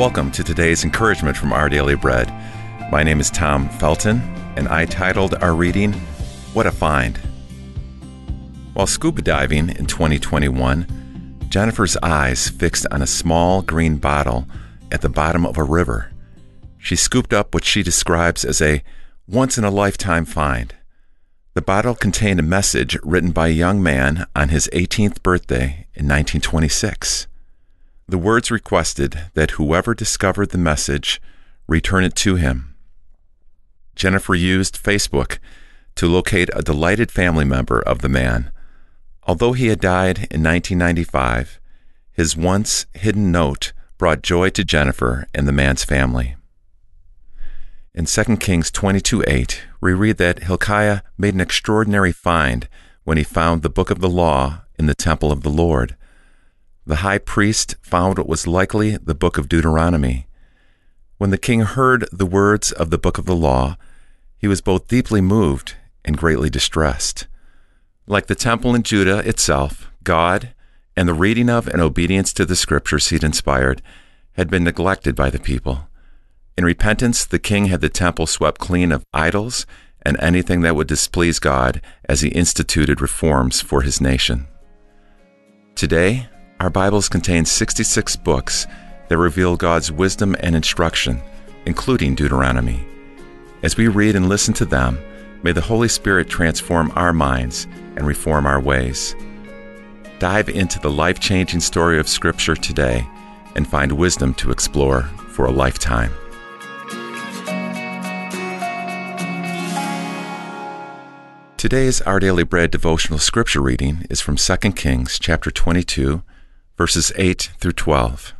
Welcome to today's encouragement from Our Daily Bread. My name is Tom Felton, and I titled our reading, What a Find. While scuba diving in 2021, Jennifer's eyes fixed on a small green bottle at the bottom of a river. She scooped up what she describes as a once in a lifetime find. The bottle contained a message written by a young man on his 18th birthday in 1926. The words requested that whoever discovered the message return it to him. Jennifer used Facebook to locate a delighted family member of the man. Although he had died in 1995, his once hidden note brought joy to Jennifer and the man's family. In 2 Kings 22 8, we read that Hilkiah made an extraordinary find when he found the book of the law in the temple of the Lord. The high priest found what was likely the book of Deuteronomy. When the king heard the words of the book of the law, he was both deeply moved and greatly distressed. Like the temple in Judah itself, God and the reading of and obedience to the scriptures he'd inspired had been neglected by the people. In repentance, the king had the temple swept clean of idols and anything that would displease God as he instituted reforms for his nation. Today, our Bibles contain 66 books that reveal God's wisdom and instruction, including Deuteronomy. As we read and listen to them, may the Holy Spirit transform our minds and reform our ways. Dive into the life changing story of Scripture today and find wisdom to explore for a lifetime. Today's Our Daily Bread devotional scripture reading is from 2 Kings chapter 22, verses 8 through 12.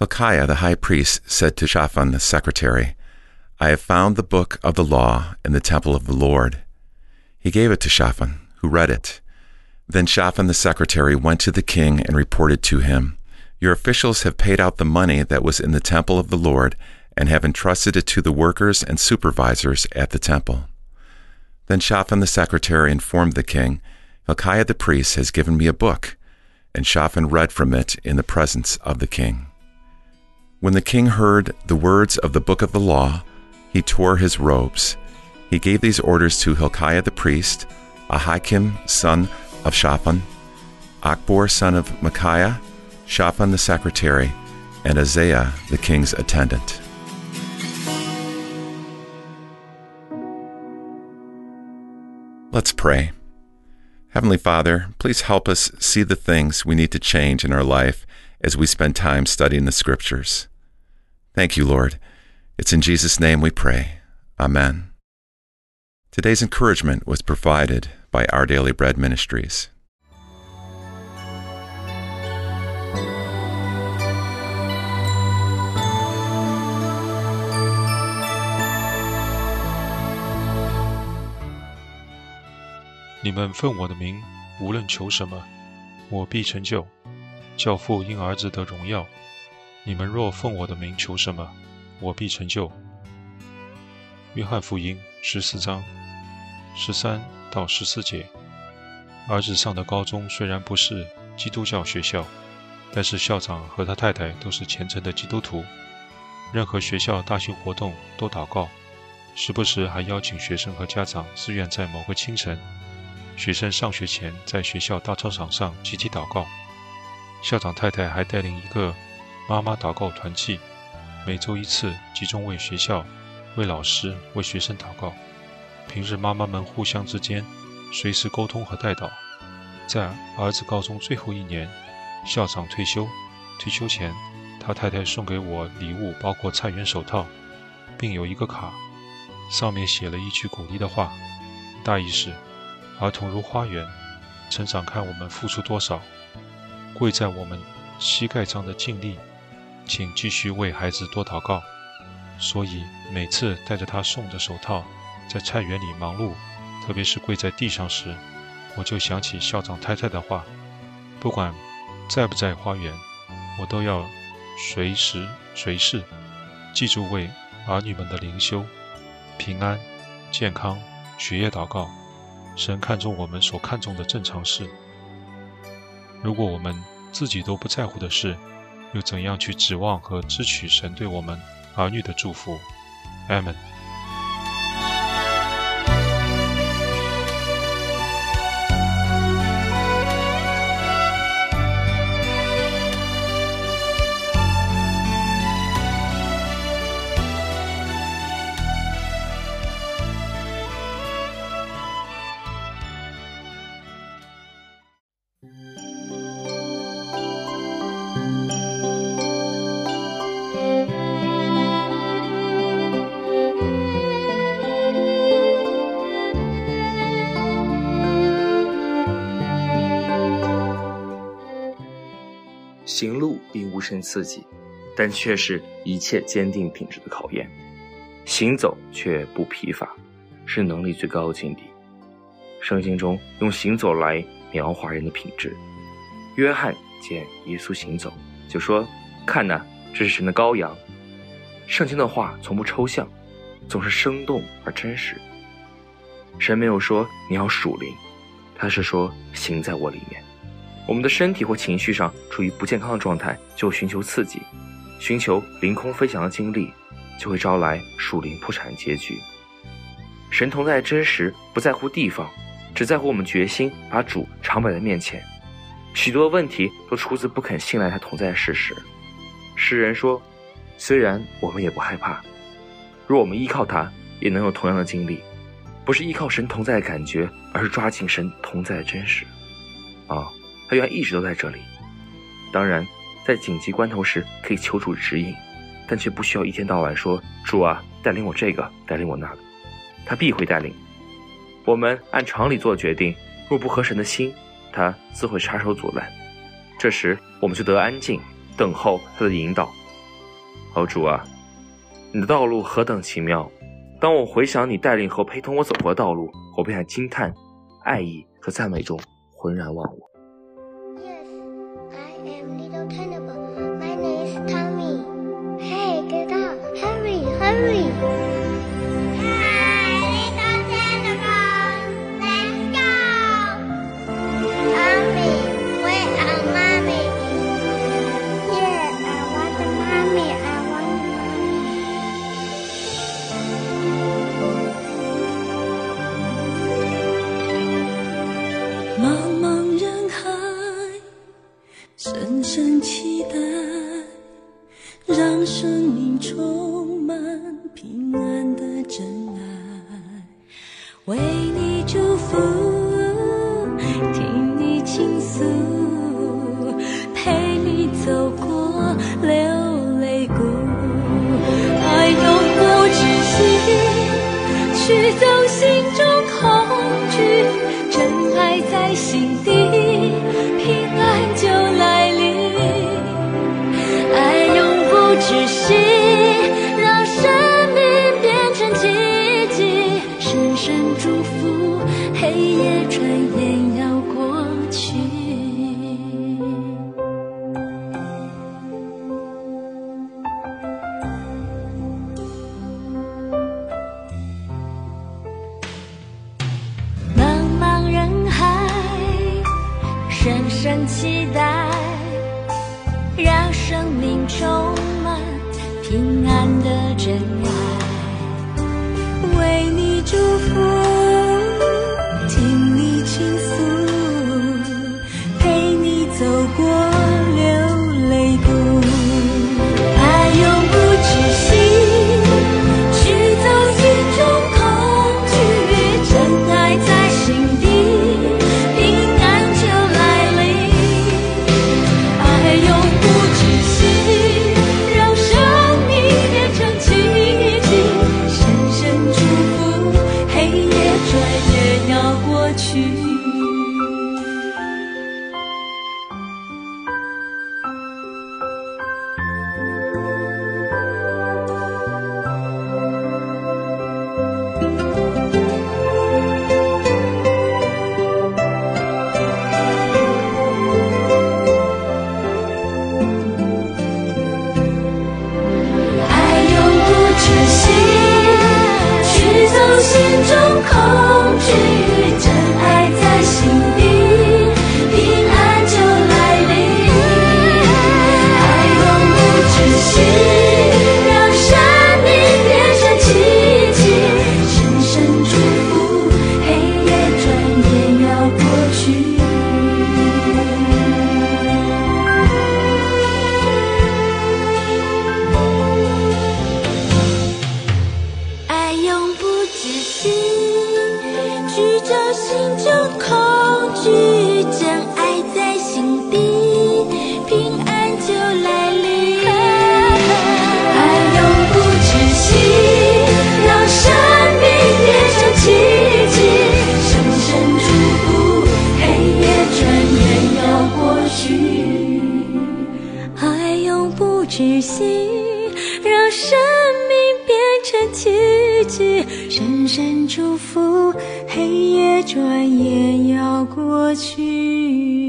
Hilkiah the high priest said to Shaphan the secretary, I have found the book of the law in the temple of the Lord. He gave it to Shaphan, who read it. Then Shaphan the secretary went to the king and reported to him, Your officials have paid out the money that was in the temple of the Lord and have entrusted it to the workers and supervisors at the temple. Then Shaphan the secretary informed the king, Hilkiah the priest has given me a book, and Shaphan read from it in the presence of the king. When the king heard the words of the book of the law, he tore his robes. He gave these orders to Hilkiah the priest, Ahikam son of Shaphan, Achbor son of Micaiah, Shaphan the secretary, and Isaiah the king's attendant. Let's pray. Heavenly Father, please help us see the things we need to change in our life as we spend time studying the Scriptures. Thank you, Lord. It's in Jesus' name we pray. Amen. Today's encouragement was provided by Our Daily Bread Ministries. 你们奉我的名，无论求什么，我必成就。教父因儿子得荣耀。你们若奉我的名求什么，我必成就。约翰福音十四章十三到十四节。儿子上的高中虽然不是基督教学校，但是校长和他太太都是虔诚的基督徒。任何学校大型活动都祷告，时不时还邀请学生和家长自愿在某个清晨。学生上学前在学校大操场上集体祷告，校长太太还带领一个妈妈祷告团契，每周一次集中为学校、为老师、为学生祷告。平日妈妈们互相之间随时沟通和带祷。在儿子高中最后一年，校长退休，退休前他太太送给我礼物，包括菜园手套，并有一个卡，上面写了一句鼓励的话，大意是。儿童如花园，成长看我们付出多少。跪在我们膝盖上的尽力，请继续为孩子多祷告。所以每次带着他送的手套，在菜园里忙碌，特别是跪在地上时，我就想起校长太太的话：不管在不在花园，我都要随时随事记住为儿女们的灵修、平安、健康、学业祷告。神看重我们所看重的正常事。如果我们自己都不在乎的事，又怎样去指望和支取神对我们儿女的祝福？阿门。行路并无甚刺激，但却是一切坚定品质的考验。行走却不疲乏，是能力最高的境地。圣经中用行走来描画人的品质。约翰见耶稣行走，就说：“看呐，这是神的羔羊。”圣经的话从不抽象，总是生动而真实。神没有说你要属灵，他是说行在我里面。我们的身体或情绪上处于不健康的状态，就寻求刺激，寻求凌空飞翔的经历，就会招来属灵破产结局。神同在真实，不在乎地方，只在乎我们决心把主常摆在面前。许多问题都出自不肯信赖他同在的事实。诗人说：“虽然我们也不害怕，若我们依靠他，也能有同样的经历。不是依靠神同在的感觉，而是抓紧神同在的真实。”啊。他原来一直都在这里，当然，在紧急关头时可以求主指引，但却不需要一天到晚说“主啊，带领我这个，带领我那个”。他必会带领我们按常理做决定，若不合神的心，他自会插手阻拦。这时我们就得安静，等候他的引导。哦，主啊，你的道路何等奇妙！当我回想你带领和陪同我走过的道路，我便在惊叹、爱意和赞美中浑然忘我。Little Cannibal. My name is Tommy. Hey, get up! Hurry, hurry! 期待，让生命充满平安的真，窒息，让生命变成奇迹。深深祝福，黑夜转眼要过去。